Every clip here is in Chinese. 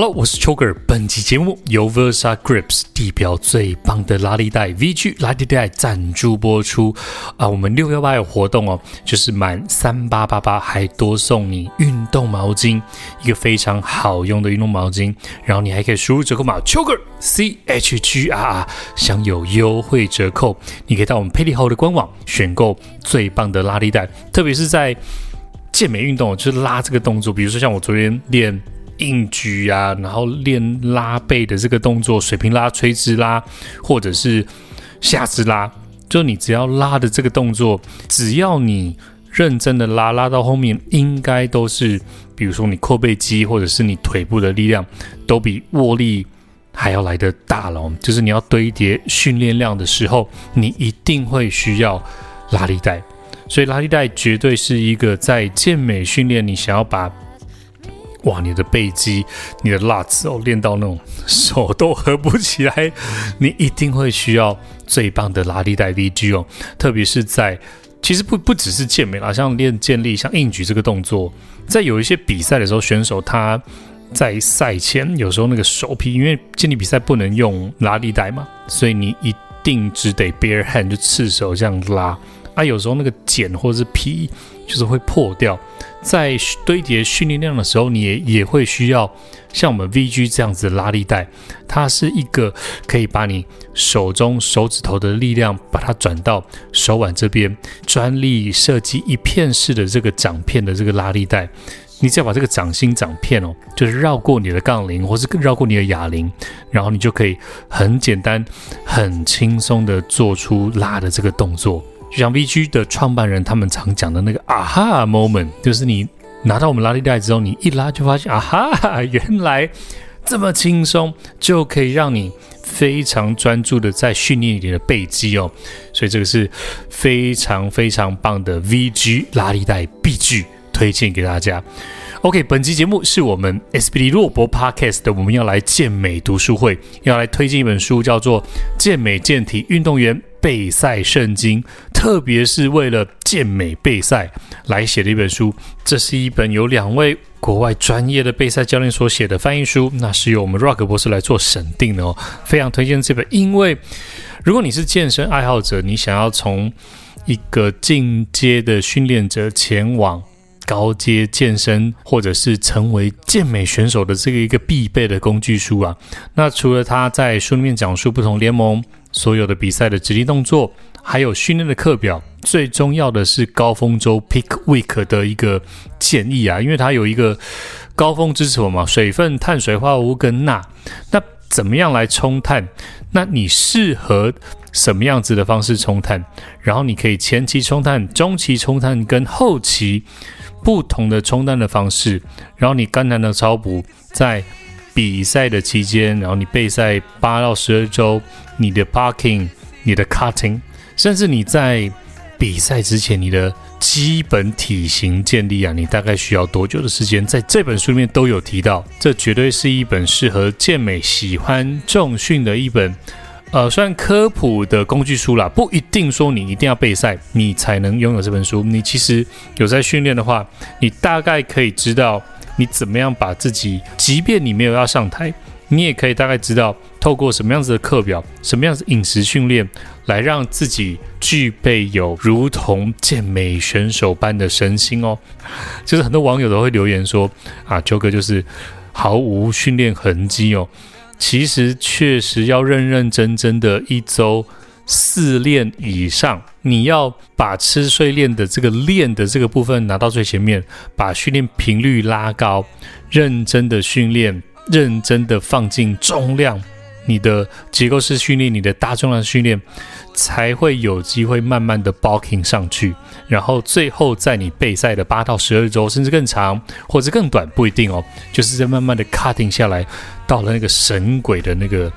Hello，我是 Choker。本期节目由 Versa Grips 地表最棒的拉力带 VG 拉力带赞助播出啊！我们六幺八有活动哦，就是满三八八八还多送你运动毛巾，一个非常好用的运动毛巾。然后你还可以输入折扣码 Choker C H G R R，享有优惠折扣。你可以到我们霹雳号的官网选购最棒的拉力带，特别是在健美运动，就是拉这个动作，比如说像我昨天练。硬举啊，然后练拉背的这个动作，水平拉、垂直拉，或者是下肢拉，就你只要拉的这个动作，只要你认真的拉，拉到后面应该都是，比如说你阔背肌或者是你腿部的力量，都比握力还要来得大了。就是你要堆叠训练量的时候，你一定会需要拉力带，所以拉力带绝对是一个在健美训练，你想要把。哇，你的背肌、你的辣子哦，练到那种手都合不起来，你一定会需要最棒的拉力带 VG 哦。特别是在其实不不只是健美啦，像练健力、像硬举这个动作，在有一些比赛的时候，选手他在赛前有时候那个手臂，因为健力比赛不能用拉力带嘛，所以你一定只得 bare hand 就赤手这样拉啊，有时候那个茧或者是皮就是会破掉。在堆叠训练量的时候，你也也会需要像我们 VG 这样子的拉力带，它是一个可以把你手中手指头的力量把它转到手腕这边，专利设计一片式的这个掌片的这个拉力带，你只要把这个掌心掌片哦，就是绕过你的杠铃或是绕过你的哑铃，然后你就可以很简单、很轻松的做出拉的这个动作。就像 VG 的创办人他们常讲的那个啊哈 moment，就是你拿到我们拉力带之后，你一拉就发现啊哈，原来这么轻松就可以让你非常专注的在训练你的背肌哦，所以这个是非常非常棒的 VG 拉力带必具，推荐给大家。OK，本期节目是我们 SPD 洛博 Podcast 的，我们要来健美读书会，要来推荐一本书，叫做《健美健体运动员备赛圣经》。特别是为了健美备赛来写的一本书，这是一本由两位国外专业的备赛教练所写的翻译书，那是由我们 Rock 博士来做审定的哦，非常推荐这本。因为如果你是健身爱好者，你想要从一个进阶的训练者前往高阶健身，或者是成为健美选手的这个一个必备的工具书啊，那除了他在书里面讲述不同联盟所有的比赛的指令动作。还有训练的课表，最重要的是高峰周 （peak week） 的一个建议啊，因为它有一个高峰支持嘛，水分、碳水化合物跟钠。那怎么样来冲碳？那你适合什么样子的方式冲碳？然后你可以前期冲碳、中期冲碳跟后期不同的冲单的方式。然后你肝糖的超补，在比赛的期间，然后你备赛八到十二周，你的 parking，你的 cutting。甚至你在比赛之前，你的基本体型建立啊，你大概需要多久的时间？在这本书里面都有提到，这绝对是一本适合健美喜欢重训的一本，呃，虽然科普的工具书啦。不一定说你一定要备赛，你才能拥有这本书。你其实有在训练的话，你大概可以知道你怎么样把自己，即便你没有要上台。你也可以大概知道，透过什么样子的课表、什么样子饮食训练，来让自己具备有如同健美选手般的身心哦。就是很多网友都会留言说：“啊，秋哥就是毫无训练痕迹哦。”其实确实要认认真真的一周四练以上，你要把吃睡练的这个练的这个部分拿到最前面，把训练频率拉高，认真的训练，认真的放进重量。你的结构式训练，你的大重量训练，才会有机会慢慢的 bulking 上去，然后最后在你备赛的八到十二周，甚至更长或者更短，不一定哦，就是在慢慢的 cutting 下来，到了那个神鬼的那个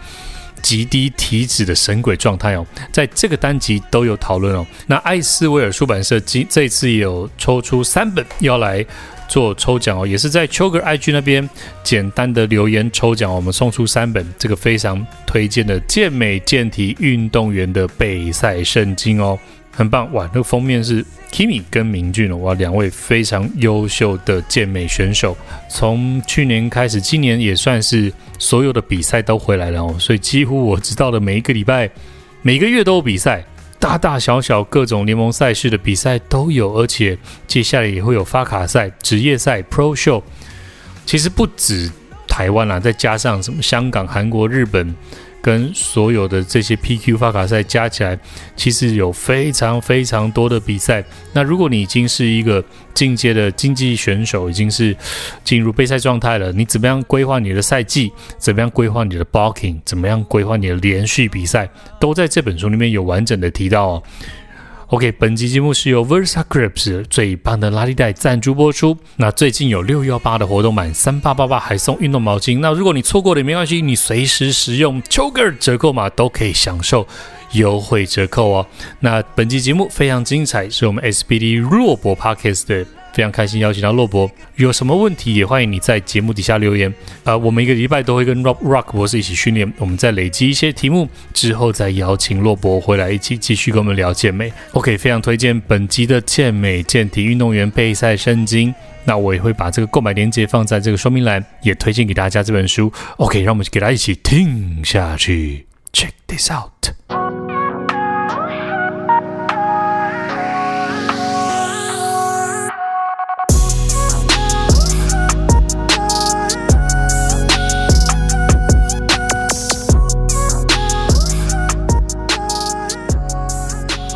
极低体脂的神鬼状态哦，在这个单集都有讨论哦。那艾斯威尔出版社今这次也有抽出三本要来。做抽奖哦，也是在 Choker IG 那边简单的留言抽奖，我们送出三本这个非常推荐的健美健体运动员的备赛圣经哦，很棒哇！那个封面是 Kimi 跟明俊，哇，两位非常优秀的健美选手，从去年开始，今年也算是所有的比赛都回来了哦，所以几乎我知道的每一个礼拜、每个月都有比赛。大大小小各种联盟赛事的比赛都有，而且接下来也会有发卡赛、职业赛、Pro Show。其实不止台湾啦，再加上什么香港、韩国、日本。跟所有的这些 PQ 发卡赛加起来，其实有非常非常多的比赛。那如果你已经是一个进阶的竞技选手，已经是进入备赛状态了，你怎么样规划你的赛季？怎么样规划你的 bulking？怎么样规划你的连续比赛？都在这本书里面有完整的提到哦。OK，本集节目是由 VersaGrips 最棒的拉力带赞助播出。那最近有六幺八的活动，满三八八八还送运动毛巾。那如果你错过了也没关系，你随时使用 Choker 折扣码都可以享受优惠折扣哦。那本集节目非常精彩，是我们 SBD 弱博 Podcast 的。非常开心邀请到洛博，有什么问题也欢迎你在节目底下留言。呃，我们一个礼拜都会跟 Rock Rock 博士一起训练，我们再累积一些题目之后，再邀请洛博回来一起继续跟我们聊健美。OK，非常推荐本集的健美健体运动员备赛圣经。那我也会把这个购买链接放在这个说明栏，也推荐给大家这本书。OK，让我们给大家一起听下去。Check this out。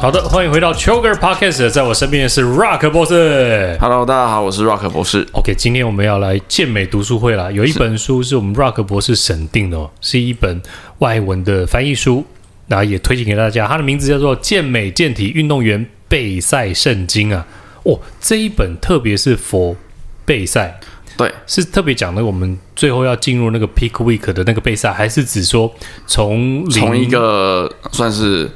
好的，欢迎回到 Choker Podcast，在我身边的是 Rock 博士。Hello，大家好，我是 Rock 博士。OK，今天我们要来健美读书会啦。有一本书是我们 Rock 博士审定的哦，是一本外文的翻译书，然后也推荐给大家。它的名字叫做《健美健体运动员备赛圣经》啊。哦，这一本特别是 for 备赛，对，是特别讲的我们最后要进入那个 Peak Week 的那个备赛，还是指说从从一个算是。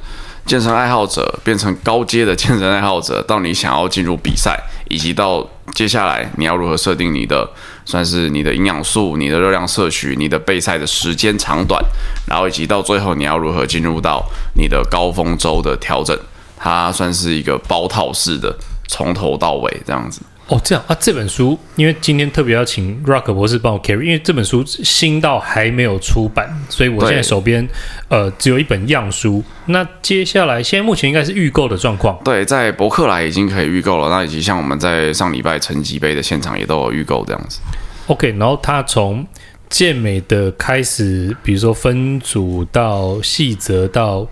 健身爱好者变成高阶的健身爱好者，到你想要进入比赛，以及到接下来你要如何设定你的，算是你的营养素、你的热量摄取、你的备赛的时间长短，然后以及到最后你要如何进入到你的高峰周的调整，它算是一个包套式的，从头到尾这样子。哦，这样啊，这本书因为今天特别要请 Rock 博士帮我 carry，因为这本书新到还没有出版，所以我现在手边呃只有一本样书。那接下来现在目前应该是预购的状况。对，在博客来已经可以预购了，那以及像我们在上礼拜成绩杯的现场也都有预购这样子。OK，然后他从健美的开始，比如说分组到细则到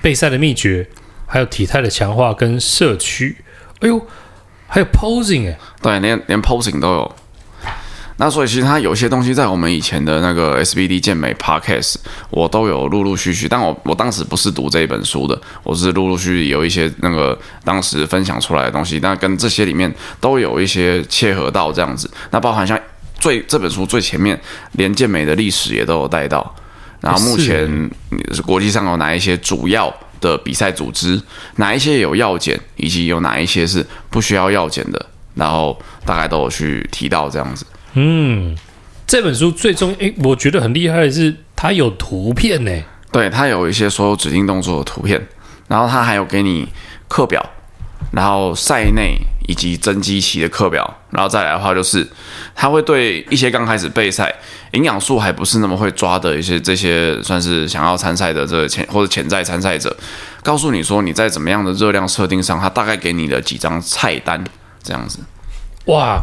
备赛的秘诀，还有体态的强化跟社区，哎呦。还有 posing 哎，对，连连 posing 都有。那所以其实它有些东西在我们以前的那个 SBD 健美 Podcast，我都有陆陆续续。但我我当时不是读这一本书的，我是陆陆续续有一些那个当时分享出来的东西，那跟这些里面都有一些切合到这样子。那包含像最这本书最前面，连健美的历史也都有带到。然后目前是国际上有哪一些主要的比赛组织，哪一些有药检，以及有哪一些是不需要药检的，然后大概都有去提到这样子。嗯，这本书最终，诶，我觉得很厉害的是它有图片呢。对，它有一些所有指定动作的图片，然后它还有给你课表，然后赛内以及增肌期的课表，然后再来的话就是，他会对一些刚开始备赛。营养素还不是那么会抓的一些这些算是想要参赛的这个潜或者潜在参赛者，告诉你说你在怎么样的热量设定上，他大概给你的几张菜单这样子。哇，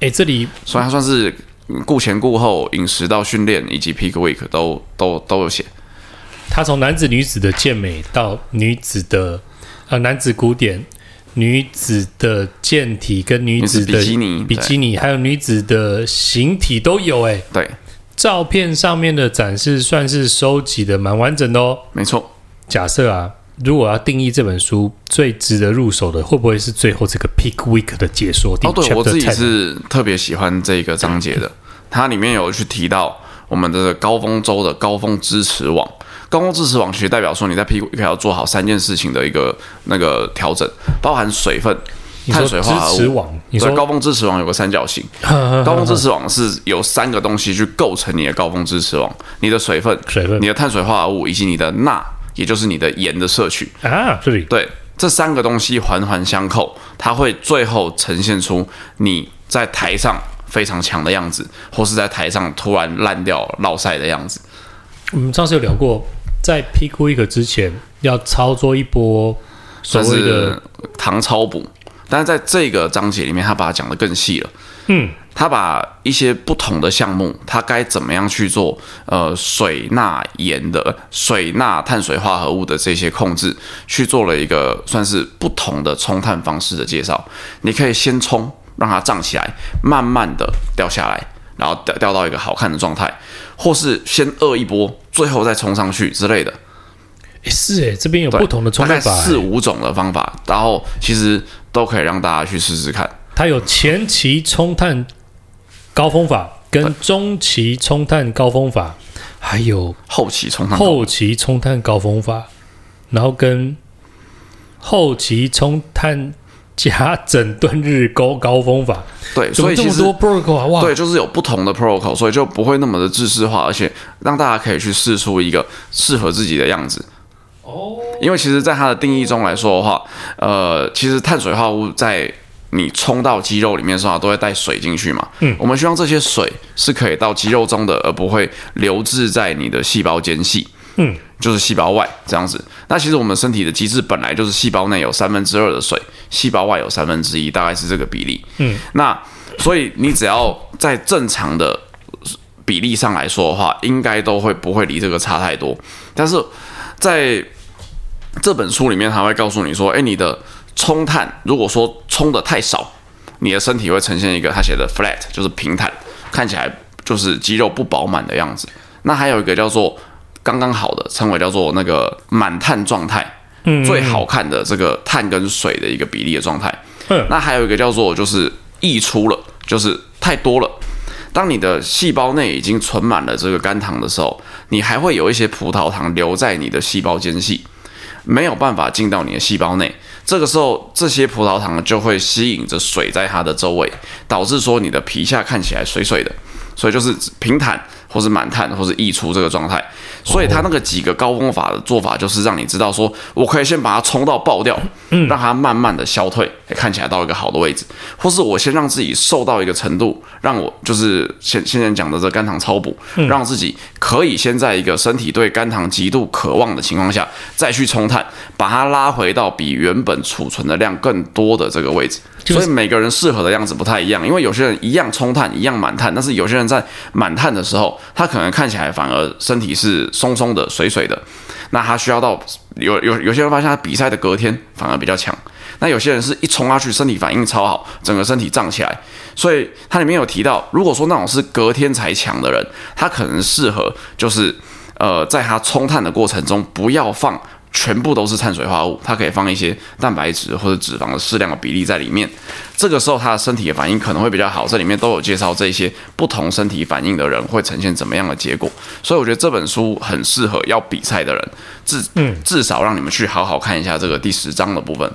哎，这里所以它算是顾前顾后饮食到训练以及 peak week 都都都有写。他从男子、女子的健美到女子的呃男子古典、女子的健体跟女子的比基尼，比基尼，还有女子的形体都有哎。对，照片上面的展示算是收集的蛮完整的哦。没错。假设啊，如果要定义这本书最值得入手的，会不会是最后这个 Peak Week 的解说？哦，对，我自己是特别喜欢这个章节的，它里面有去提到我们的高峰周的高峰支持网。高峰支持网其实代表说你在 Peak 要做好三件事情的一个那个调整，包含水分、碳水化合物。你说高峰支持网有个三角形，高峰支持网是有三个东西去构成你的高峰支持网：你的水分、水分、你的碳水化合物以及你的钠，也就是你的盐的摄取啊。这里对这三个东西环环相扣，它会最后呈现出你在台上非常强的样子，或是在台上突然烂掉、落赛的样子。我们上次有聊过。在 Pick Week 之前，要操作一波所谓的糖超补，但是在这个章节里面，他把它讲得更细了。嗯，他把一些不同的项目，他该怎么样去做？呃，水、钠、盐的水、钠、碳水化合物的这些控制，去做了一个算是不同的冲碳方式的介绍。你可以先冲，让它胀起来，慢慢的掉下来。然后掉掉到一个好看的状态，或是先饿一波，最后再冲上去之类的。诶是诶，这边有不同的冲法，大概四五种的方法，然后其实都可以让大家去试试看。它有前期冲碳高峰法，跟中期冲碳高峰法，还有后期冲碳后期冲碳高峰法，然后跟后期冲碳。加整顿日高高峰法，对，所以这么多 protocol 啊，哇，对，就是有不同的 protocol，所以就不会那么的制式化，而且让大家可以去试出一个适合自己的样子。哦，因为其实，在它的定义中来说的话，呃，其实碳水化合物在你冲到肌肉里面的时候，都会带水进去嘛。嗯，我们希望这些水是可以到肌肉中的，而不会留置在你的细胞间隙。嗯，就是细胞外这样子。那其实我们身体的机制本来就是细胞内有三分之二的水，细胞外有三分之一，大概是这个比例。嗯，那所以你只要在正常的比例上来说的话，应该都会不会离这个差太多。但是在这本书里面，他会告诉你说，诶，你的冲碳如果说冲的太少，你的身体会呈现一个他写的 flat，就是平坦，看起来就是肌肉不饱满的样子。那还有一个叫做。刚刚好的称为叫做那个满碳状态，嗯，最好看的这个碳跟水的一个比例的状态。嗯，那还有一个叫做就是溢出了，就是太多了。当你的细胞内已经存满了这个肝糖的时候，你还会有一些葡萄糖留在你的细胞间隙，没有办法进到你的细胞内。这个时候，这些葡萄糖就会吸引着水在它的周围，导致说你的皮下看起来水水的，所以就是平坦。或是满碳，或是溢出这个状态，所以它那个几个高峰法的做法，就是让你知道说，我可以先把它冲到爆掉，让它慢慢的消退，看起来到一个好的位置，或是我先让自己瘦到一个程度，让我就是现现在讲的这肝糖超补，让自己可以先在一个身体对肝糖极度渴望的情况下，再去冲碳，把它拉回到比原本储存的量更多的这个位置。所以每个人适合的样子不太一样，因为有些人一样冲碳，一样满碳，但是有些人在满碳的时候，他可能看起来反而身体是松松的、水水的，那他需要到有有有些人发现他比赛的隔天反而比较强，那有些人是一冲下去身体反应超好，整个身体胀起来，所以它里面有提到，如果说那种是隔天才强的人，他可能适合就是呃在他冲碳的过程中不要放。全部都是碳水化合物，它可以放一些蛋白质或者脂肪的适量的比例在里面。这个时候，他的身体的反应可能会比较好。这里面都有介绍这些不同身体反应的人会呈现怎么样的结果。所以，我觉得这本书很适合要比赛的人，至至少让你们去好好看一下这个第十章的部分。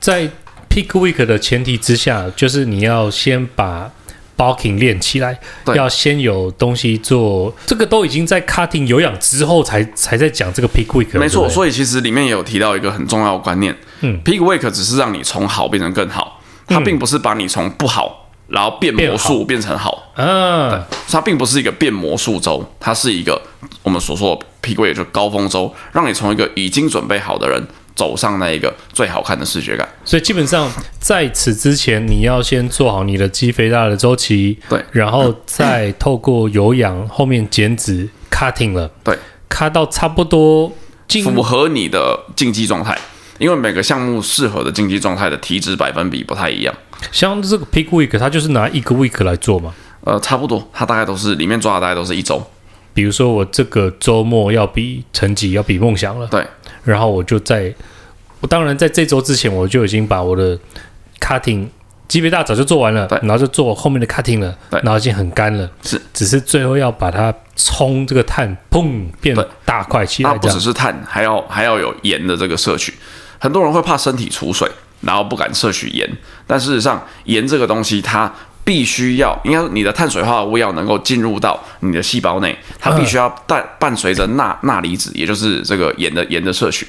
在 Pick Week 的前提之下，就是你要先把。Bulking 练起来，要先有东西做，这个都已经在 cutting 有氧之后才才在讲这个 peak week。没错，所以其实里面也有提到一个很重要的观念，嗯，peak week 只是让你从好变成更好，它并不是把你从不好然后变魔术变成好，嗯，它并不是一个变魔术周，它是一个我们所说的 peak week 就高峰周，让你从一个已经准备好的人。走上那一个最好看的视觉感，所以基本上在此之前，你要先做好你的肌肥大的周期，对，然后再透过有氧后面减脂 cutting 了，对，cut 到差不多符合你的竞技状态，因为每个项目适合的竞技状态的体脂百分比不太一样。像这个 Peak Week，它就是拿一个 week 来做嘛？呃，差不多，它大概都是里面抓的大概都是一周。比如说我这个周末要比成绩要比梦想了，对，然后我就在，我当然在这周之前我就已经把我的 cutting 级别大早就做完了，然后就做后面的 cutting 了，然后已经很干了，是，只是最后要把它冲这个碳，砰，变大块起来。它不只是碳，还要还要有盐的这个摄取。很多人会怕身体储水，然后不敢摄取盐，但事实上盐这个东西它。必须要，应该你的碳水化合物要能够进入到你的细胞内，它必须要带伴随着钠钠离子，也就是这个盐的盐的摄取。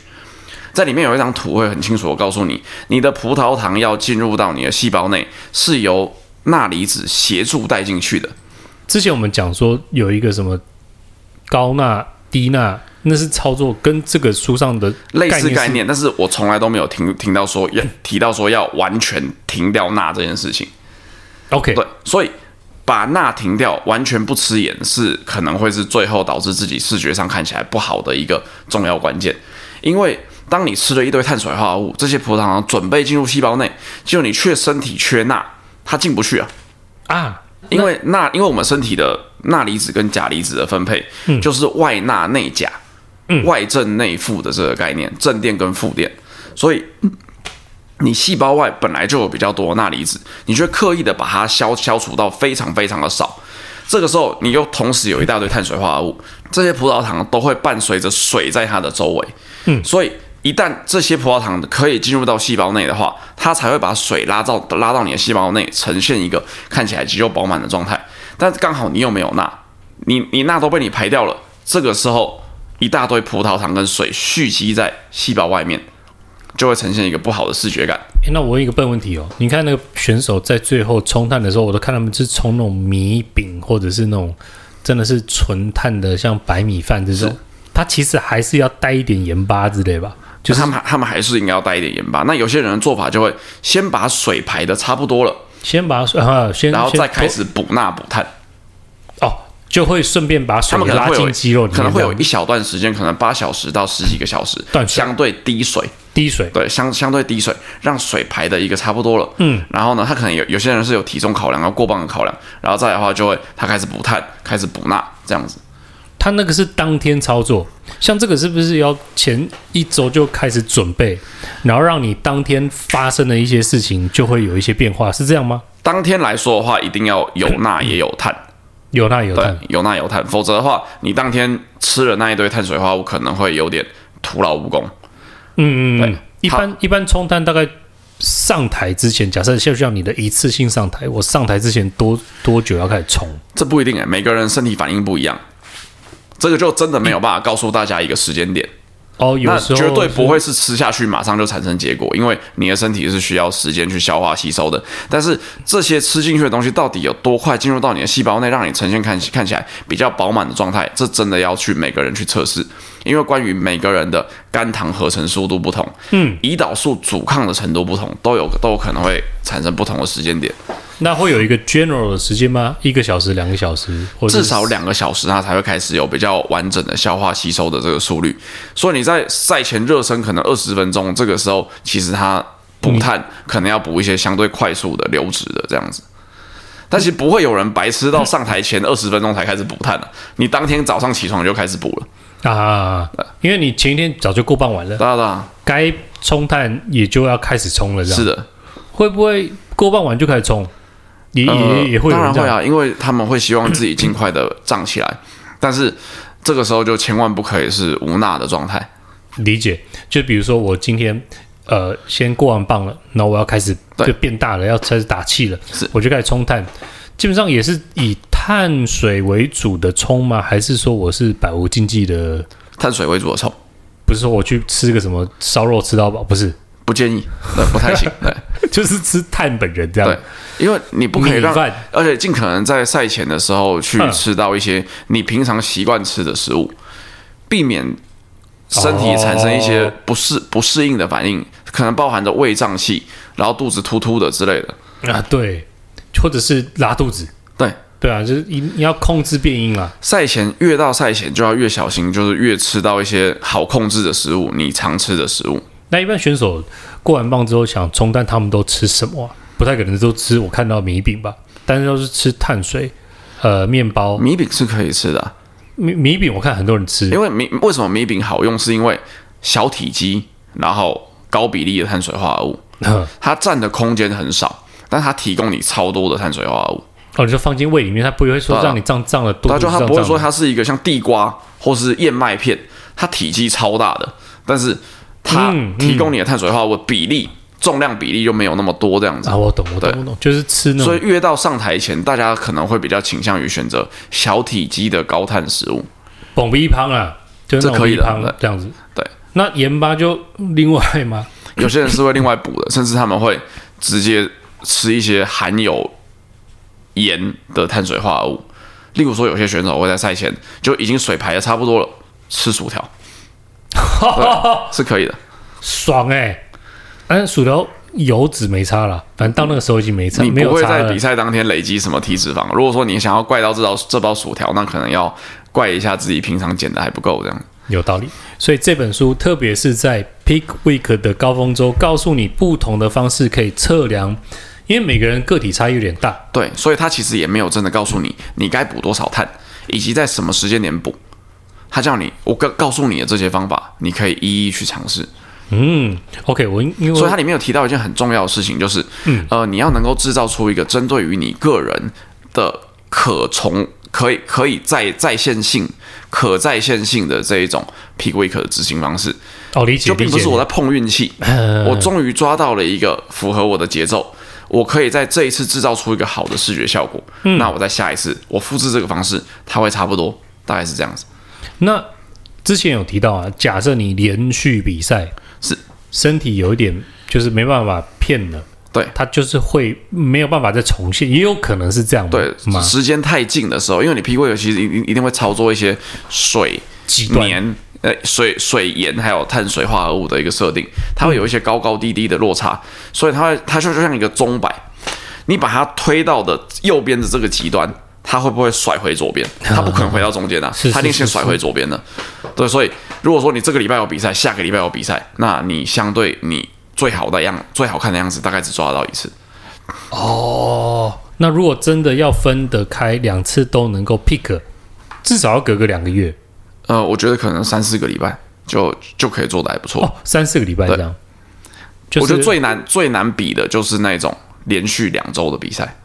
在里面有一张图会很清楚我告诉你，你的葡萄糖要进入到你的细胞内，是由钠离子协助带进去的。之前我们讲说有一个什么高钠低钠，那是操作跟这个书上的类似概念，但是我从来都没有听听到说要提到说要完全停掉钠这件事情。OK，对，所以把钠停掉，完全不吃盐，是可能会是最后导致自己视觉上看起来不好的一个重要关键。因为当你吃了一堆碳水化合物，这些葡萄糖准备进入细胞内，就你却身体缺钠，它进不去啊啊！因为钠，因为我们身体的钠离子跟钾离子的分配，嗯、就是外钠内钾，嗯、外正内负的这个概念，正电跟负电，所以。你细胞外本来就有比较多钠离子，你却刻意的把它消消除到非常非常的少，这个时候你又同时有一大堆碳水化合物，这些葡萄糖都会伴随着水在它的周围，嗯，所以一旦这些葡萄糖可以进入到细胞内的话，它才会把水拉到拉到你的细胞内，呈现一个看起来肌肉饱满的状态。但是刚好你又没有钠，你你钠都被你排掉了，这个时候一大堆葡萄糖跟水蓄积在细胞外面。就会呈现一个不好的视觉感。诶，那我问一个笨问题哦，你看那个选手在最后冲碳的时候，我都看他们是冲那种米饼，或者是那种真的是纯碳的，像白米饭这种，他其实还是要带一点盐巴之类吧？就是他们他们还是应该要带一点盐巴。那有些人的做法就会先把水排的差不多了，先把水啊，先然后再开始补钠补碳。哦。就会顺便把水拉进肌肉里面，可能会有一小段时间，可能八小时到十几个小时，相对低水，低水，对，相相对滴水，让水排的一个差不多了。嗯，然后呢，他可能有有些人是有体重考量，要过磅的考量，然后再来的话就会他开始补碳，开始补钠，这样子。他那个是当天操作，像这个是不是要前一周就开始准备，然后让你当天发生的一些事情就会有一些变化，是这样吗？当天来说的话，一定要有钠也有碳。有钠有碳，有钠有碳，否则的话，你当天吃了那一堆碳水化合物，可能会有点徒劳无功。嗯嗯嗯，一般一般冲单大概上台之前，假设就像你的一次性上台，我上台之前多多久要开始冲？这不一定哎，每个人身体反应不一样，这个就真的没有办法告诉大家一个时间点。哦，有时候绝对不会是吃下去马上就产生结果，因为你的身体是需要时间去消化吸收的。但是这些吃进去的东西到底有多快进入到你的细胞内，让你呈现看看起来比较饱满的状态，这真的要去每个人去测试。因为关于每个人的肝糖合成速度不同，嗯，胰岛素阻抗的程度不同，都有都有可能会产生不同的时间点。那会有一个 general 的时间吗？一个小时、两个小时，或者至少两个小时，它才会开始有比较完整的消化吸收的这个速率。所以你在赛前热身可能二十分钟，这个时候其实它补碳可能要补一些相对快速的流质的这样子。但其实不会有人白痴到上台前二十分钟才开始补碳的，你当天早上起床就开始补了。啊，因为你前一天早就过磅完了，对该冲碳也就要开始冲了，这样是的。会不会过磅完就开始冲？也也、呃、也会，当然会啊，因为他们会希望自己尽快的涨起来，但是这个时候就千万不可以是无钠的状态。理解，就比如说我今天呃先过完磅了，然后我要开始就变大了，要开始打气了，是我就开始冲碳。基本上也是以碳水为主的冲吗？还是说我是百无禁忌的碳水为主的冲？不是说我去吃个什么烧肉吃到饱？不是，不建议，对，不太行。对，就是吃碳本人这样。对，因为你不可以让，而且尽可能在赛前的时候去吃到一些你平常习惯吃的食物，避免身体产生一些不适不适应的反应，可能包含着胃胀气，然后肚子突突的之类的。啊，对。或者是拉肚子，对对啊，就是你你要控制变音啊。赛前越到赛前就要越小心，就是越吃到一些好控制的食物，你常吃的食物。那一般选手过完磅之后想冲，但他们都吃什么啊？不太可能都吃我看到米饼吧？但是都是吃碳水，呃，面包。米饼是可以吃的啊。米米饼我看很多人吃，因为米为什么米饼好用？是因为小体积，然后高比例的碳水化合物，它占的空间很少，但它提供你超多的碳水化合物。哦，你就放进胃里面，它不会说让你胀胀的肚子。它就它不会说它是一个像地瓜或是燕麦片，它体积超大的，但是它提供你的碳水化合物比例。重量比例就没有那么多这样子啊，我懂，我懂，我懂，就是吃那。所以越到上台前，大家可能会比较倾向于选择小体积的高碳食物。蹦逼胖啊，就是可以胖的这样子。对，那盐巴就另外吗？有些人是会另外补的，甚至他们会直接吃一些含有盐的碳水化合物。例如说，有些选手会在赛前就已经水排的差不多了，吃薯条，是可以的，爽哎、欸。但薯条油脂没差了，反正到那个时候已经没差。你不会在比赛当天累积什么体脂肪。如果说你想要怪到这道这包薯条，那可能要怪一下自己平常减的还不够这样。有道理。所以这本书特别是在 Peak Week 的高峰周，告诉你不同的方式可以测量，因为每个人个体差异有点大。对，所以他其实也没有真的告诉你你该补多少碳，以及在什么时间点补。他叫你我告告诉你的这些方法，你可以一一去尝试。嗯，OK，我因为所以它里面有提到一件很重要的事情，就是，嗯，呃，你要能够制造出一个针对于你个人的可从、可以、可以再在线性、可在线性的这一种 Peak Week 的执行方式。哦，理解，就并不是我在碰运气，我终于抓到了一个符合我的节奏，我可以在这一次制造出一个好的视觉效果。嗯，那我在下一次我复制这个方式，它会差不多，大概是这样子。那之前有提到啊，假设你连续比赛。是身体有一点就是没办法骗了，对，他就是会没有办法再重现，也有可能是这样，对，时间太近的时候，因为你 Peak Week 其实一一定会操作一些水、盐、呃水、水盐还有碳水化合物的一个设定，它会有一些高高低低的落差，所以它会它就就像一个钟摆，你把它推到的右边的这个极端。他会不会甩回左边？他不可能回到中间的，他一定先甩回左边的。对，所以如果说你这个礼拜有比赛，下个礼拜有比赛，那你相对你最好的样、最好看的样子，大概只抓得到一次。哦，那如果真的要分得开，两次都能够 pick，至少要隔个两个月。呃，我觉得可能三四个礼拜就就可以做的还不错。哦，三四个礼拜这样。就是、我觉得最难最难比的就是那种连续两周的比赛。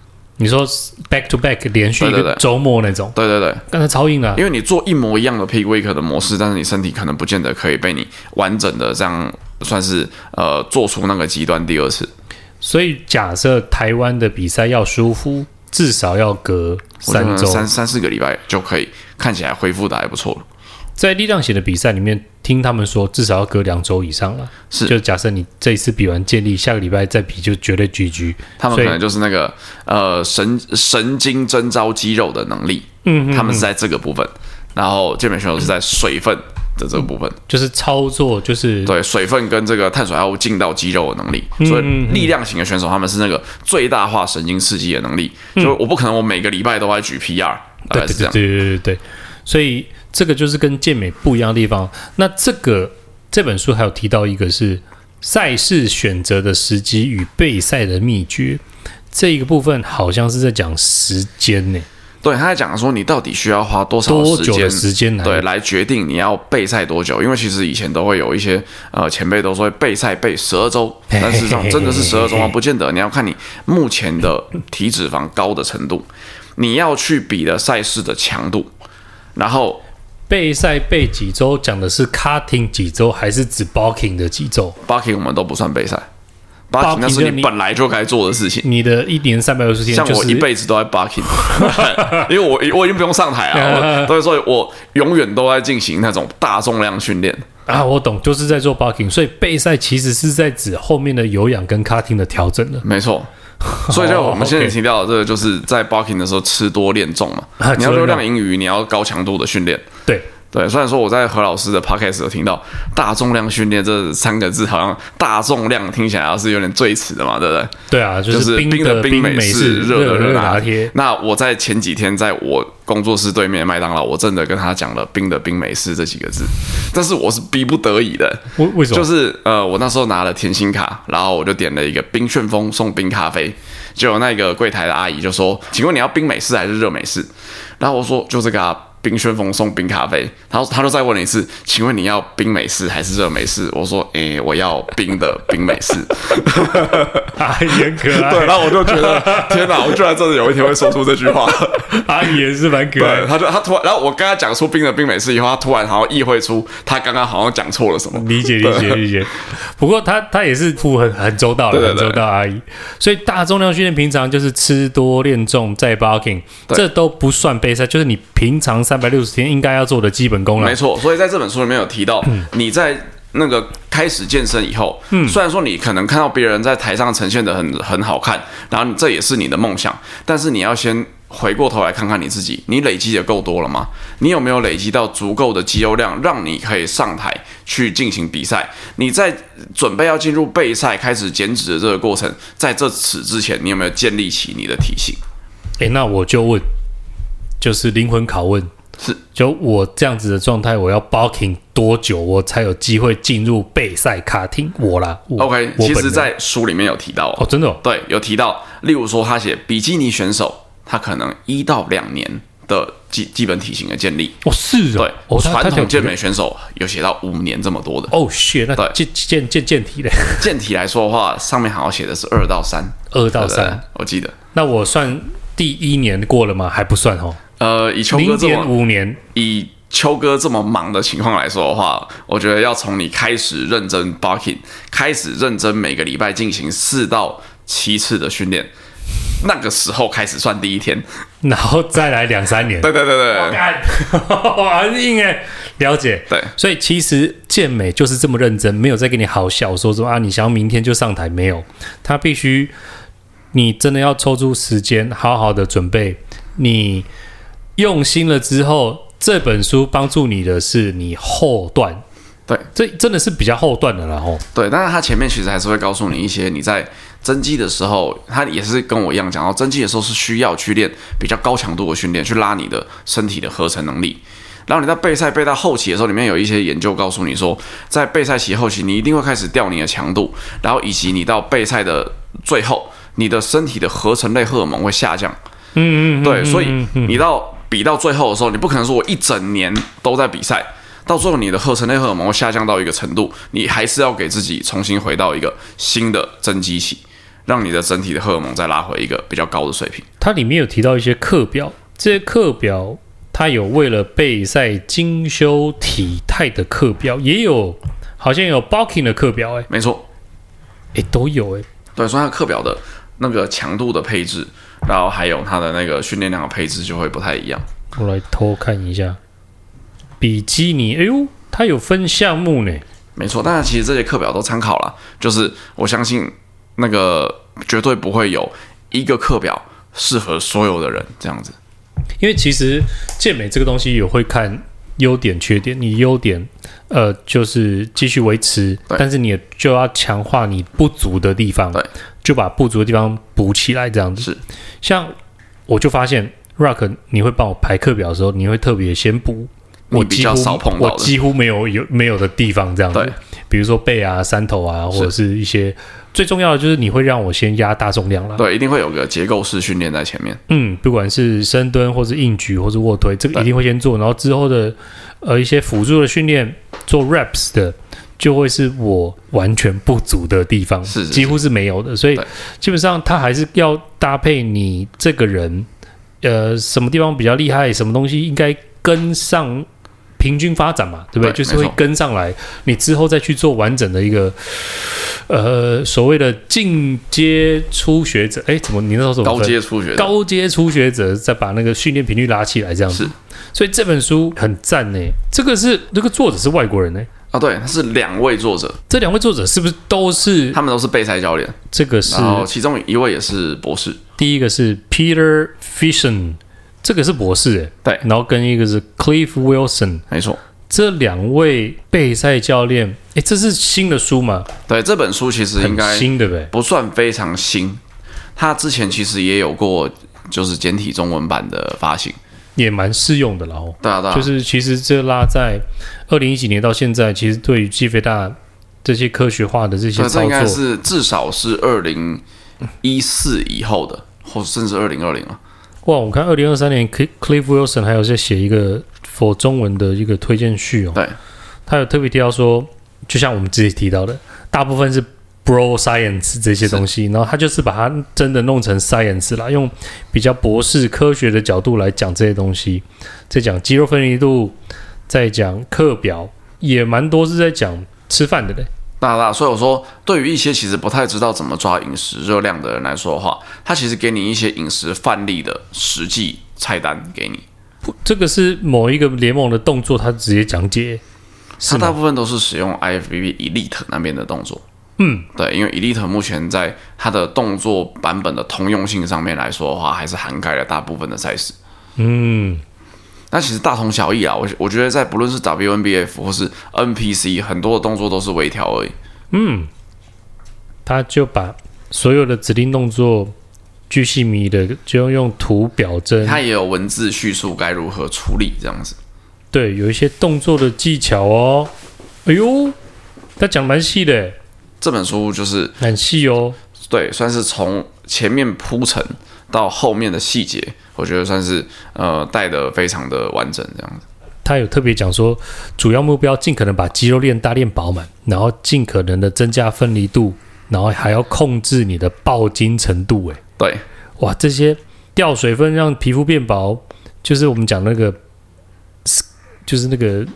你说 back to back 连续一个周末那种，对对对，刚才超硬的，因为你做一模一样的 Peak Week 的模式，但是你身体可能不见得可以被你完整的这样算是呃做出那个极端第二次。所以假设台湾的比赛要舒服，至少要隔三周，三三四个礼拜就可以看起来恢复的还不错。了。在力量型的比赛里面，听他们说至少要隔两周以上了。是，就假设你这一次比完健力，下个礼拜再比就绝对 GG。他们可能就是那个呃神神经征召肌肉的能力，嗯，他们是在这个部分，然后健美选手是在水分的这个部分，就是操作，就是对水分跟这个碳水化合物进到肌肉的能力。所以力量型的选手他们是那个最大化神经刺激的能力，就我不可能我每个礼拜都在举 PR。对对对对对，所以。这个就是跟健美不一样的地方。那这个这本书还有提到一个是赛事选择的时机与备赛的秘诀，这一个部分好像是在讲时间呢。对，他在讲说你到底需要花多少时间，时间对来决定你要备赛多久。因为其实以前都会有一些呃前辈都说备赛备十二周，但事实上真的是十二周吗？不见得。你要看你目前的体脂肪高的程度，你要去比的赛事的强度，然后。备赛备几周，讲的是 cutting 几周，还是指 bulking 的几周？bulking 我们都不算备赛，bulking 那是你本来就该做的事情。你的一年三百六十天，像我一辈子都在 bulking，因为我我已经不用上台啊，所以所以我永远都在进行那种大重量训练啊。我懂，就是在做 bulking，所以备赛其实是在指后面的有氧跟 cutting 的调整了。没错。所以，就我们现在提到的这个，就是在 barking 的时候吃多练重嘛。你要热量盈余，你要高强度的训练。对，对，虽然说我在何老师的 podcast 有听到大重量训练这三个字，好像大重量听起来是有点赘词的嘛，对不对？对啊，就是冰的冰美式，热的热拿铁。铁。那我在前几天在我工作室对面麦当劳，我真的跟他讲了冰的冰美式这几个字，但是我是逼不得已的。为为什么？就是呃，我那时候拿了甜心卡，然后我就点了一个冰旋风送冰咖啡，结果那个柜台的阿姨就说：“请问你要冰美式还是热美式？”然后我说：“就这个啊。”冰旋风送冰咖啡，然后他就再问了一次，请问你要冰美式还是热美式？我说，哎、欸，我要冰的冰美式。阿姨很可爱，对，然后我就觉得，天哪，我居然真的有一天会说出这句话。阿姨也是蛮可爱的，他就他突然，然后我跟他讲出冰的冰美式以后，他突然好像意会出他刚刚好像讲错了什么。理解理解理解。不过他他也是服务很很周到的，很周到阿姨。所以大重量训练平常就是吃多练重再 barking，这都不算备赛，就是你平常。三百六十天应该要做的基本功了，没错。所以在这本书里面有提到，你在那个开始健身以后，嗯，虽然说你可能看到别人在台上呈现的很很好看，然后这也是你的梦想，但是你要先回过头来看看你自己，你累积的够多了吗？你有没有累积到足够的肌肉量，让你可以上台去进行比赛？你在准备要进入备赛、开始减脂的这个过程，在这此之前，你有没有建立起你的体型？诶，那我就问，就是灵魂拷问。是，就我这样子的状态，我要 balking 多久，我才有机会进入备赛卡汀？我啦我，OK，其实，在书里面有提到。哦，哦真的、哦，对，有提到，例如说，他写比基尼选手，他可能一到两年的基基本体型的建立，哦是哦，对，哦、传统健美选手有写到五年这么多的，哦，shit，那健健健健体嘞，健体来说的话，上面好像写的是二到三，二到三，我记得，那我算第一年过了吗？还不算哦。呃，以秋哥这么五年，以秋哥这么忙的情况来说的话，我觉得要从你开始认真 barking，开始认真每个礼拜进行四到七次的训练，那个时候开始算第一天，然后再来两三年。对对对对，哇，很硬哎，了解。对，所以其实健美就是这么认真，没有在给你好笑说说啊，你想要明天就上台没有？他必须你真的要抽出时间，好好的准备你。用心了之后，这本书帮助你的是你后段，对，这真的是比较后段的了吼。对，但是他前面其实还是会告诉你一些你在增肌的时候，他也是跟我一样讲到增肌的时候是需要去练比较高强度的训练，去拉你的身体的合成能力。然后你在备赛备到后期的时候，里面有一些研究告诉你说，在备赛期后期，你一定会开始掉你的强度，然后以及你到备赛的最后，你的身体的合成类荷尔蒙会下降。嗯嗯，对，所以你到。比到最后的时候，你不可能说我一整年都在比赛，到最后你的合成类荷尔蒙会下降到一个程度，你还是要给自己重新回到一个新的增肌期，让你的整体的荷尔蒙再拉回一个比较高的水平。它里面有提到一些课表，这些课表它有为了备赛精修体态的课表，也有好像有 bulking 的课表，哎，没错，哎，都有哎，对，所以它课表的那个强度的配置。然后还有它的那个训练量的配置就会不太一样。我来偷看一下，比基尼，哎呦，它有分项目呢。没错，但是其实这些课表都参考了，就是我相信那个绝对不会有一个课表适合所有的人这样子。因为其实健美这个东西也会看优点缺点，你优点呃就是继续维持，但是你就要强化你不足的地方。就把不足的地方补起来，这样子。是，像我就发现，Rock，你会帮我排课表的时候，你会特别先补我比较少碰到的，我几乎没有有没有的地方，这样子。对，比如说背啊、三头啊，或者是一些最重要的就是你会让我先压大重量了。对，一定会有个结构式训练在前面。嗯，不管是深蹲或是硬举或是卧推，这个一定会先做，然后之后的呃一些辅助的训练做 reps 的。就会是我完全不足的地方，是，几乎是没有的，所以基本上他还是要搭配你这个人，呃，什么地方比较厉害，什么东西应该跟上平均发展嘛，对不对？对，就是会跟上来，你之后再去做完整的一个，呃，所谓的进阶初学者，哎，怎么你那时候说高阶初学者，高阶初学者再把那个训练频率拉起来，这样子，所以这本书很赞呢。这个是这个作者是外国人呢。啊、哦，对，他是两位作者，这两位作者是不是都是？他们都是备赛教练。这个是，然后其中一位也是博士。第一个是 Peter Fishon，这个是博士哎，对，然后跟一个是 Cliff Wilson，没错，这两位备赛教练，哎，这是新的书吗？对，这本书其实应该新的呗，不算非常新，它之前其实也有过，就是简体中文版的发行，也蛮适用的，然后对啊对啊，就是其实这拉在二零一几年到现在，其实对于肌肥大这些科学化的这些操作，这应该是至少是二零一四以后的，或甚至二零二零了。哇，我看二零二三年，Cliff Wilson 还有在写一个 for 中文的一个推荐序哦。对，他有特别提到说，就像我们自己提到的，大部分是 bro science 这些东西，然后他就是把它真的弄成 science 啦，用比较博士科学的角度来讲这些东西，在讲肌肉分离度，在讲课表，也蛮多是在讲吃饭的嘞。那那，所以我说，对于一些其实不太知道怎么抓饮食热量的人来说的话，他其实给你一些饮食范例的实际菜单给你。这个是某一个联盟的动作，他直接讲解。他大部分都是使用 IFBB Elite 那边的动作。嗯，对，因为 Elite 目前在它的动作版本的通用性上面来说的话，还是涵盖了大部分的赛事。嗯。那其实大同小异啊，我我觉得在不论是 WNBF 或是 NPC，很多的动作都是微调而已。嗯，他就把所有的指定动作巨细靡的就用图表征，他也有文字叙述该如何处理这样子。对，有一些动作的技巧哦。哎呦，他讲蛮细的。这本书就是很细哦。对，算是从前面铺陈到后面的细节。我觉得算是呃带的非常的完整这样子。他有特别讲说，主要目标尽可能把肌肉练大练饱满，然后尽可能的增加分离度，然后还要控制你的爆筋程度。诶，对，哇，这些掉水分让皮肤变薄，就是我们讲那个，就是那个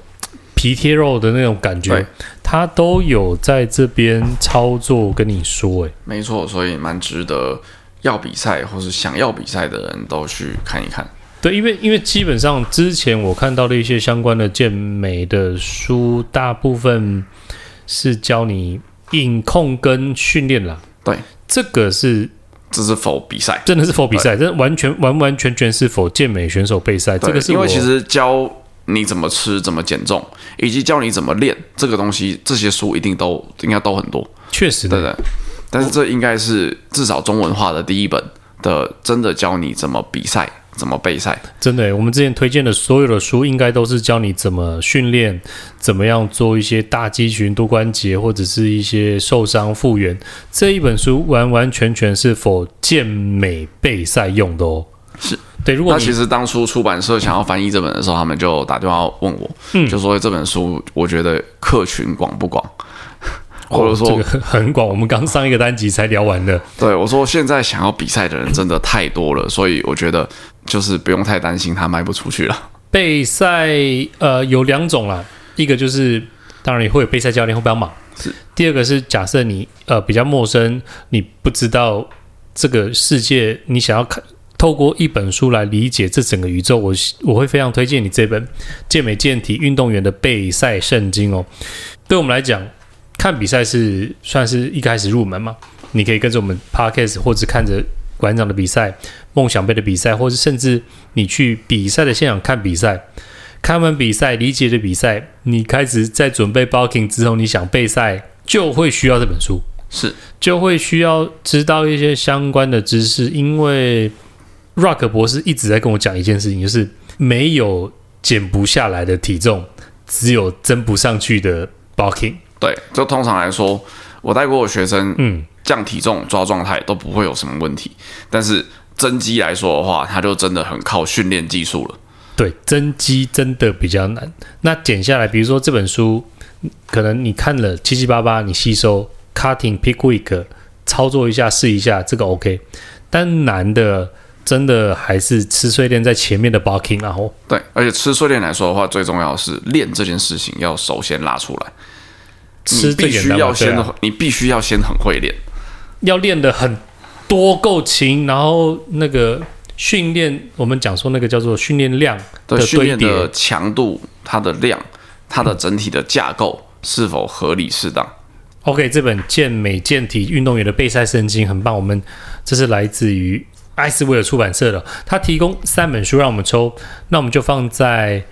皮贴肉的那种感觉，他都有在这边操作跟你说。诶，没错，所以蛮值得。要比赛或是想要比赛的人都去看一看。对，因为因为基本上之前我看到的一些相关的健美的书，大部分是教你饮控跟训练啦。对，这个是这是否比赛？真的是否比赛？这完全完完全全是否健美选手备赛？这个是因为其实教你怎么吃、怎么减重，以及教你怎么练这个东西，这些书一定都应该都很多。确实，对对。但是这应该是至少中文化的第一本的，真的教你怎么比赛、怎么备赛。真的，我们之前推荐的所有的书，应该都是教你怎么训练，怎么样做一些大肌群、多关节或者是一些受伤复原。这一本书完完全全是 for 健美备赛用的哦。是对，如果那其实当初出版社想要翻译这本的时候，他们就打电话问我，嗯，就说这本书我觉得客群广不广？或者说、哦、这个很广，我们刚上一个单集才聊完的。对，我说现在想要比赛的人真的太多了，所以我觉得就是不用太担心他卖不出去了。备赛呃有两种啦，一个就是当然也会有备赛教练会帮忙，是。第二个是假设你呃比较陌生，你不知道这个世界，你想要看透过一本书来理解这整个宇宙，我我会非常推荐你这本《健美健体运动员的备赛圣经》哦。对我们来讲。看比赛是算是一开始入门嘛？你可以跟着我们 Podcast，或者看着馆长的比赛、梦想杯的比赛，或者甚至你去比赛的现场看比赛，看完比赛理解的比赛，你开始在准备 balking 之后，你想备赛就会需要这本书，是就会需要知道一些相关的知识，因为 Rock 博士一直在跟我讲一件事情，就是没有减不下来的体重，只有增不上去的 bulking。对，就通常来说，我带过的学生，嗯，降体重、抓状态都不会有什么问题。但是增肌来说的话，它就真的很靠训练技术了。对，增肌真的比较难。那减下来，比如说这本书，可能你看了七七八八，你吸收 cutting pick week，操作一下试一下，这个 OK。但难的真的还是吃碎练在前面的 barking，然后对，而且吃碎练来说的话，最重要的是练这件事情要首先拉出来。你必须要先，啊、你必须要先很会练，要练的很多够勤，然后那个训练，我们讲说那个叫做训练量的训练的强度，它的量，它的整体的架构是否合理适当？OK，这本健美健体运动员的备赛圣经很棒，我们这是来自于艾斯威尔出版社的，他提供三本书让我们抽，那我们就放在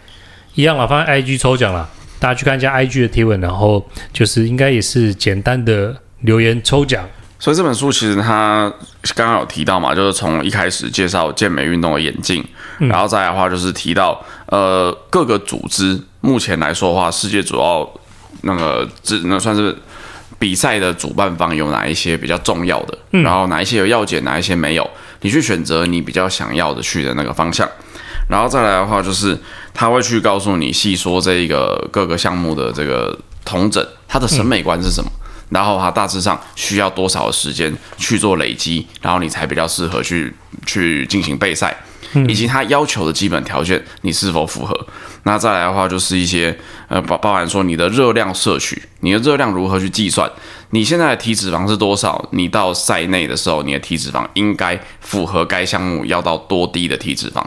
一样了，放在 IG 抽奖了，大家去看一下 IG 的贴文，然后就是应该也是简单的留言抽奖。所以这本书其实他刚刚有提到嘛，就是从一开始介绍健美运动的演进，嗯、然后再来的话就是提到呃各个组织目前来说的话，世界主要那个只能算是。比赛的主办方有哪一些比较重要的？嗯、然后哪一些有要件，哪一些没有？你去选择你比较想要的去的那个方向。然后再来的话，就是他会去告诉你细说这一个各个项目的这个同整，他的审美观是什么？嗯、然后它大致上需要多少的时间去做累积，然后你才比较适合去去进行备赛。以及他要求的基本条件，你是否符合？那再来的话，就是一些呃，包包含说你的热量摄取，你的热量如何去计算？你现在的体脂肪是多少？你到赛内的时候，你的体脂肪应该符合该项目要到多低的体脂肪？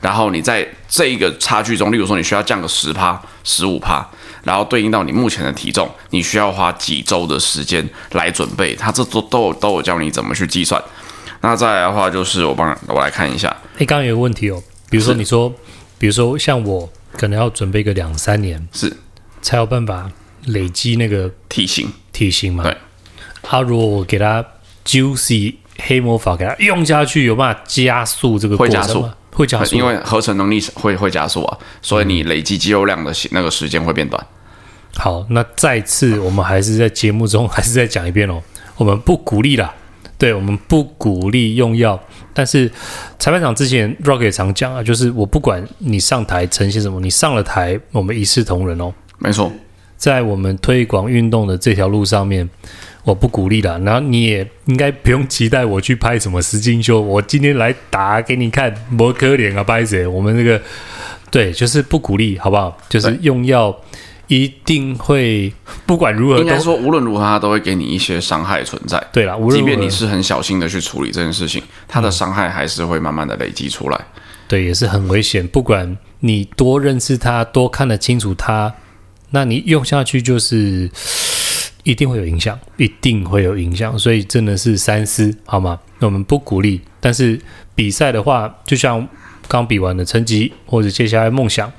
然后你在这一个差距中，例如说你需要降个十趴、十五趴，然后对应到你目前的体重，你需要花几周的时间来准备？他这都都有都有教你怎么去计算。那再来的话，就是我帮我来看一下。诶，刚刚有个问题哦，比如说你说，比如说像我可能要准备个两三年，是才有办法累积那个体型体型嘛？对。他、啊、如果我给他 Juicy 黑魔法给他用下去，有办法加速这个过程吗？会加速，因为合成能力会会加速啊，所以你累积肌肉量的那个时间会变短。好，那再次我们还是在节目中还是再讲一遍哦，我们不鼓励啦。对，我们不鼓励用药，但是裁判长之前 Rock 也常讲啊，就是我不管你上台呈现什么，你上了台，我们一视同仁哦。没错，在我们推广运动的这条路上面，我不鼓励了。然后你也应该不用期待我去拍什么实境秀，我今天来打给你看，多可怜啊，拍谁？我们那个对，就是不鼓励，好不好？就是用药。一定会，不管如何，应该说无论如何，它都会给你一些伤害存在。对啦，即便你是很小心的去处理这件事情，它的伤害还是会慢慢的累积出来。嗯。对，也是很危险。不管你多认识它，多看得清楚它，那你用下去就是一定会有影响，一定会有影响。所以真的是三思，好吗？那我们不鼓励。但是比赛的话，就像刚比完的成绩，或者接下来梦想。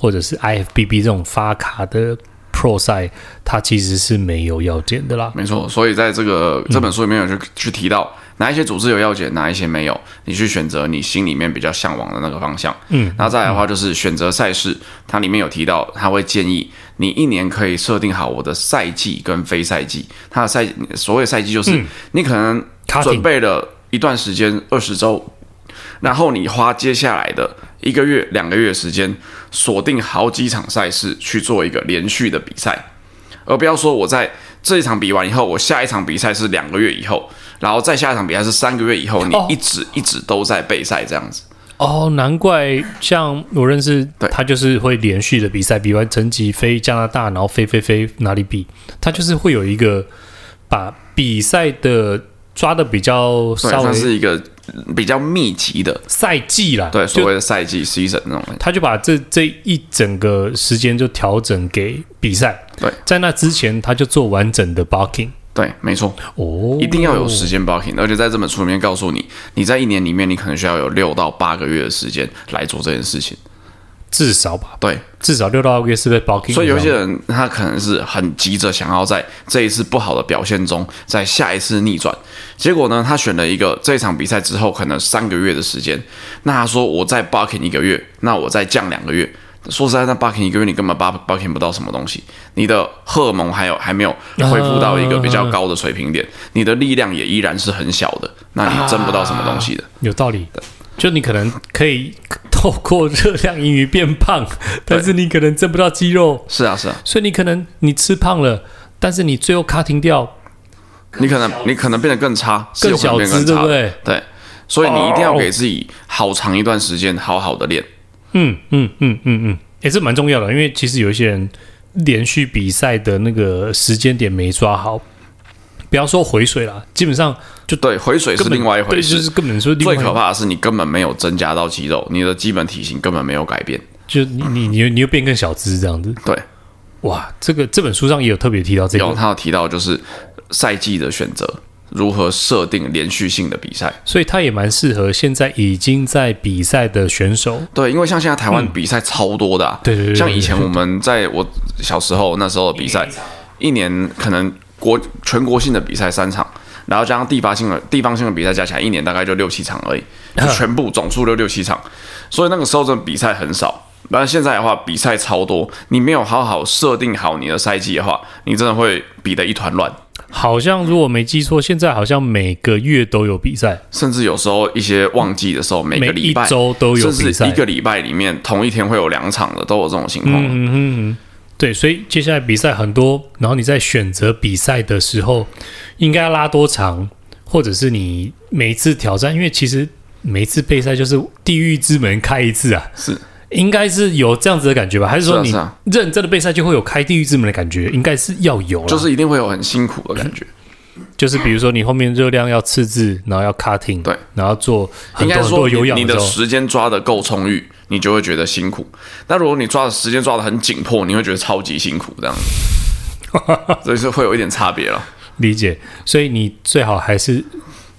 或者是 IFBB 这种发卡的 Pro 赛，它其实是没有药检的啦。没错，所以在这个这本书里面有去、嗯、去提到哪一些组织有药检，哪一些没有，你去选择你心里面比较向往的那个方向。嗯，然后再来的话就是选择赛事，它里面有提到，他会建议你一年可以设定好我的赛季跟非赛季。它的赛所谓赛季就是你可能准备了一段时间二十周，然后你花接下来的。一个月、两个月时间，锁定好几场赛事去做一个连续的比赛，而不要说我在这一场比完以后，我下一场比赛是两个月以后，然后再下一场比赛是三个月以后，你一直、哦、一直都在备赛这样子。哦，难怪像我认识对他就是会连续的比赛，比完成绩飞加拿大，然后飞飞飞哪里比，他就是会有一个把比赛的抓的比较稍微是一个。比较密集的赛季啦，对，所谓的赛季 season 那种，他就把这这一整个时间就调整给比赛。对，在那之前他就做完整的 bulking。对，没错。哦，一定要有时间 bulking，而且在这本书里面告诉你，你在一年里面你可能需要有六到八个月的时间来做这件事情。至少吧，对，至少六到八个月是被 bulking。所以有些人他可能是很急着想要在这一次不好的表现中，在下一次逆转。结果呢，他选了一个这一场比赛之后可能三个月的时间。那他说我再 bulking 一个月，那我再降两个月。说实在，那 bulking 一个月你根本 bulking 不到什么东西，你的荷尔蒙还有还没有恢复到一个比较高的水平点，你的力量也依然是很小的，那你挣不到什么东西的。有道理的。就你可能可以透过热量盈余变胖，但是你可能增不到肌肉。是啊，是啊。所以你可能你吃胖了，但是你最后 cutting 掉，你可能你可能变得更差，更小只，对不对？对。所以你一定要给自己好长一段时间，好好的练。嗯嗯嗯嗯嗯，也是蛮重要的，因为其实有一些人连续比赛的那个时间点没抓好。不要说回水了，基本上就对回水是另外一回事，就是根本说最可怕的是你根本没有增加到肌肉，你的基本体型根本没有改变，就你你你你又变更小只这样子。对，哇，这个这本书上也有特别提到这个，有他有提到就是赛季的选择，如何设定连续性的比赛，所以他也蛮适合现在已经在比赛的选手。对，因为像现在台湾比赛超多的、啊，对对对，像以前我们在我小时候那时候的比赛，一年可能国全国性的比赛三场，然后加上地方性的地方性的比赛加起来，一年大概就六七场而已，就全部总数就六七场，所以那个时候的比赛很少。但是现在的话，比赛超多，你没有好好设定好你的赛季的话，你真的会比得一团乱。好像如果没记错，现在好像每个月都有比赛，甚至有时候一些旺季的时候，每个礼拜、都有比赛，甚至一个礼拜里面同一天会有两场的，都有这种情况。嗯嗯嗯，对，所以接下来比赛很多，然后你在选择比赛的时候，应该要拉多长，或者是你每一次挑战，因为其实每一次备赛就是地狱之门开一次啊，是。应该是有这样子的感觉吧？还是说你认真的备赛就会有开地狱之门的感觉？应该是要有，就是一定会有很辛苦的感觉。就是比如说你后面热量要赤字，然后要 cutting，对，然后做很多很多有氧，你的时间抓的够充裕，你就会觉得辛苦。但如果你抓的时间抓的很紧迫，你会觉得超级辛苦，这样子，所以是会有一点差别了。理解，所以你最好还是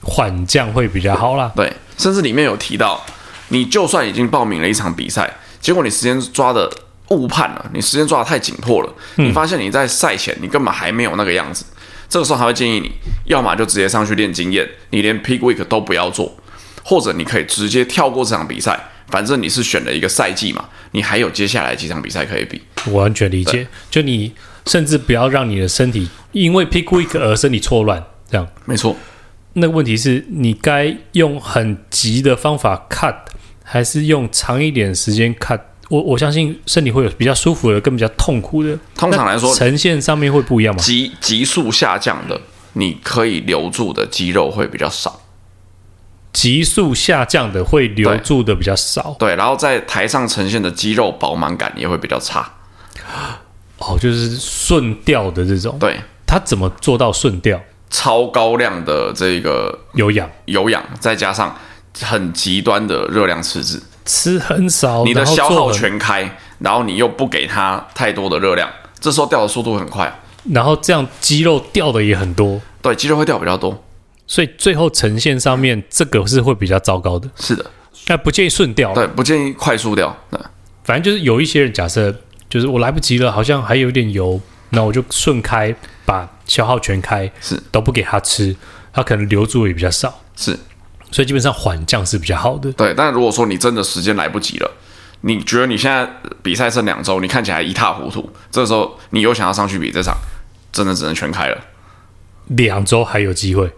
缓降会比较好啦。对，甚至里面有提到。你就算已经报名了一场比赛，结果你时间抓的误判了，你时间抓的太紧迫了，你发现你在赛前你根本还没有那个样子，这个时候还会建议你，要么就直接上去练经验，你连 peak week 都不要做，或者你可以直接跳过这场比赛，反正你是选了一个赛季嘛，你还有接下来几场比赛可以比。我完全理解，就你甚至不要让你的身体因为 pick week 而身体错乱，这样没错。那个问题是你该用很急的方法 cut。还是用长一点时间 cut？，我我相信身体会有比较舒服的，跟比较痛苦的。通常来说，呈现上面会不一样吗？急急速下降的，你可以留住的肌肉会比较少。急速下降的会留住的比较少。对，然后在台上呈现的肌肉饱满感也会比较差。哦，就是顺掉的这种。对，他怎么做到顺掉？超高量的这个有氧，有氧再加上。很极端的热量赤字，吃很少，你的消耗全开，然后，然后你又不给他太多的热量，这时候掉的速度很快，然后这样肌肉掉的也很多，对，肌肉会掉比较多，所以最后呈现上面这个是会比较糟糕的，是的，那不建议顺掉，对，不建议快速掉，反正就是有一些人假设就是我来不及了，好像还有点油，那我就顺开把消耗全开，是。都不给他吃，他可能留住也比较少，是。所以基本上缓降是比较好的。对，但如果说你真的时间来不及了，你觉得你现在比赛剩两周，你看起来一塌糊涂，这时候你又想要上去比这场，真的只能全开了。两周还有机会，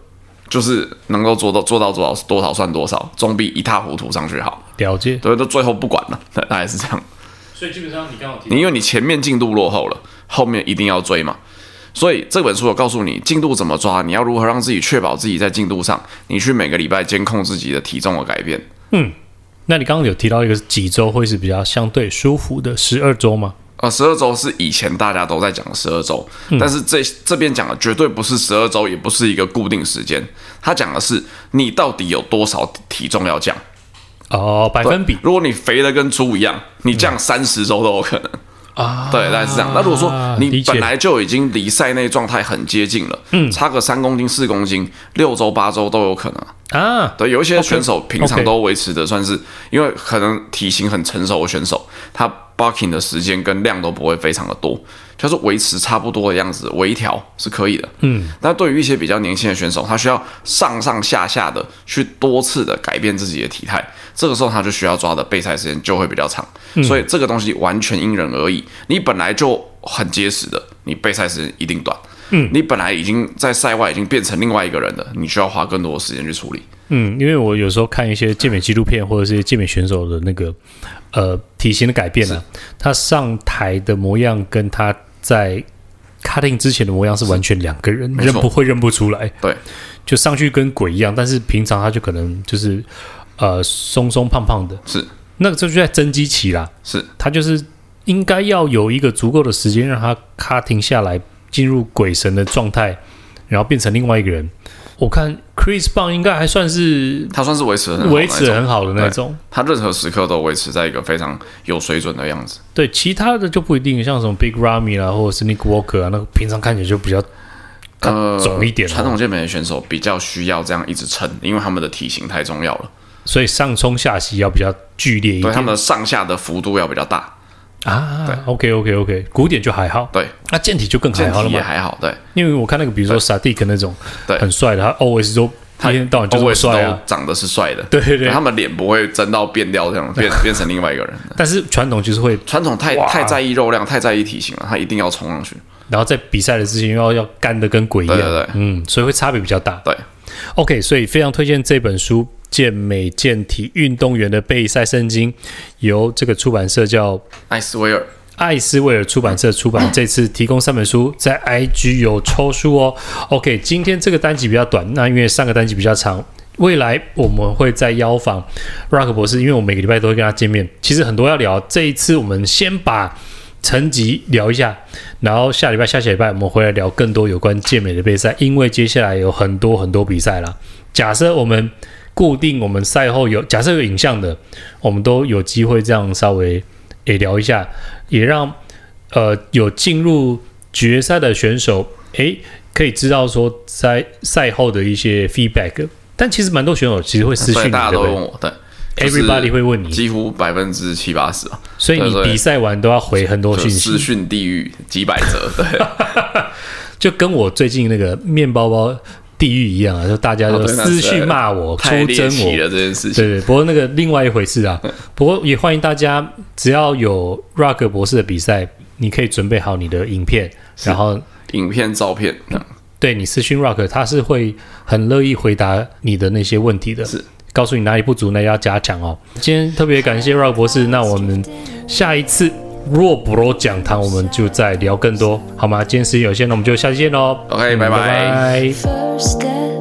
就是能够做到做到多少多少算多少，总比一塌糊涂上去好。了解。对，都最后不管了，大概是这样。所以基本上你刚好，你因为你前面进度落后了，后面一定要追嘛。所以这本书有告诉你进度怎么抓，你要如何让自己确保自己在进度上，你去每个礼拜监控自己的体重的改变。嗯，那你刚刚有提到一个几周会是比较相对舒服的十二周吗？呃，十二周是以前大家都在讲的十二周，但是这这边讲的绝对不是十二周，也不是一个固定时间，他讲的是你到底有多少体重要降。哦，百分比。如果你肥的跟猪一样，你降三十周都有可能。啊，对，大概是这样。那如果说你本来就已经离赛内状态很接近了，嗯，差个三公斤、四公斤，六周、八周都有可能啊。对，有一些选手平常都维持的算是，因为可能体型很成熟的选手，他 bulking 的时间跟量都不会非常的多，就是维持差不多的样子，微调是可以的。嗯，但对于一些比较年轻的选手，他需要上上下下的去多次的改变自己的体态。这个时候他就需要抓的备赛时间就会比较长，嗯、所以这个东西完全因人而异。你本来就很结实的，你备赛时间一定短。嗯，你本来已经在赛外已经变成另外一个人了，你需要花更多的时间去处理。嗯，因为我有时候看一些健美纪录片或者是健美选手的那个呃体型的改变呢、啊，他上台的模样跟他在 cutting 之前的模样是完全两个人，认不会认不出来。对，就上去跟鬼一样，但是平常他就可能就是。呃，松松胖胖的，是那个，这就在增肌期啦。是，他就是应该要有一个足够的时间，让他卡停下来，进入鬼神的状态，然后变成另外一个人。我看 Chris Brown 应该还算是，他算是维持维持很好的那种，他任何时刻都维持在一个非常有水准的样子。对，其他的就不一定，像什么 Big Ramy 啦，或者是 Nick Walker 啊，那个平常看起来就比较呃肿一点、哦。传统健美的选手比较需要这样一直撑，因为他们的体型太重要了，所以上冲下吸要比较剧烈一点，对，他们的上下的幅度要比较大啊。对，OK OK OK，古典就还好，对，那健体就更还好了嘛，也还好，对，因为我看那个比如说 Sadik 那种，对，很帅的，他 always 都。他一天到晚就这么帅啊，长得是帅的，对对对，他们脸不会真到变掉这样，变变成另外一个人。但是传统就是会，传统太太在意肉量，太在意体型了，他一定要冲上去。然后在比赛的之前又要要干的跟鬼一样，对对对，嗯，所以会差别比较大。对，OK，所以非常推荐这本书《健美健体运动员的备赛圣经》，由这个出版社叫艾斯威尔。艾斯威尔出版社出版，这次提供三本书，在 IG 有抽书哦。OK，今天这个单集比较短，那因为上个单集比较长。未来我们会再邀访 Rock 博士，因为我每个礼拜都会跟他见面。其实很多要聊，这一次我们先把成绩聊一下，然后下礼拜、下下礼拜我们回来聊更多有关健美的备赛，因为接下来有很多很多比赛啦。假设我们固定我们赛后有，假设有影像的，我们都有机会这样稍微也聊一下，也让呃有进入决赛的选手诶可以知道说在赛后的一些 feedback。但其实蛮多选手其实会私讯你，大家都会问我，对，everybody 会问你，几乎百分之七八十啊，所以你比赛完都要回很多讯息，私讯地狱几百则，对，就跟我最近那个面包包地狱一样啊，就大家都私讯骂我，出征我。了这件事情，对对，不过那个另外一回事啊，不过也欢迎大家，只要有 Rock 博士的比赛，你可以准备好你的影片，然后影片、照片。对你私讯 Rock，他是会很乐意回答你的那些问题的，是。告诉你哪里不足，哪里要加强哦。今天特别感谢 Rock 博士，那我们下一次若博讲堂，我们就再聊更多，好吗？今天时间有限，那我们就下期见喽。OK，拜拜。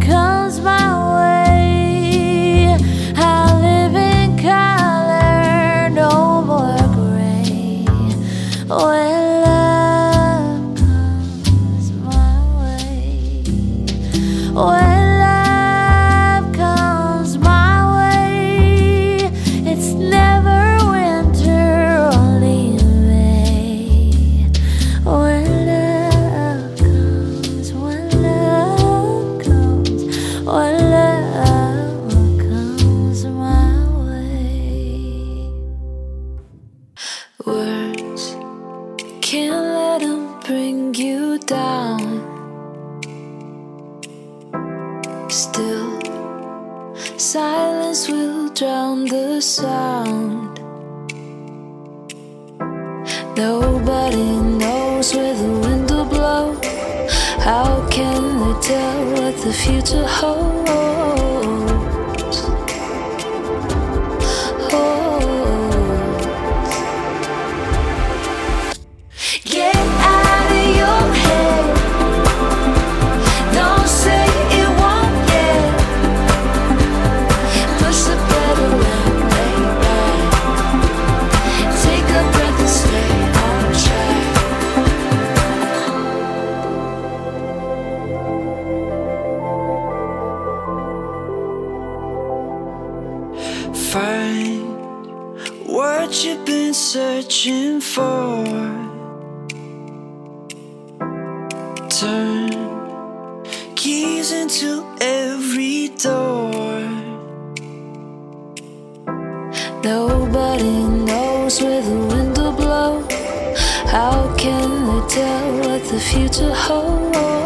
Comes my. Nobody knows where the wind will blow. How can they tell what the future holds?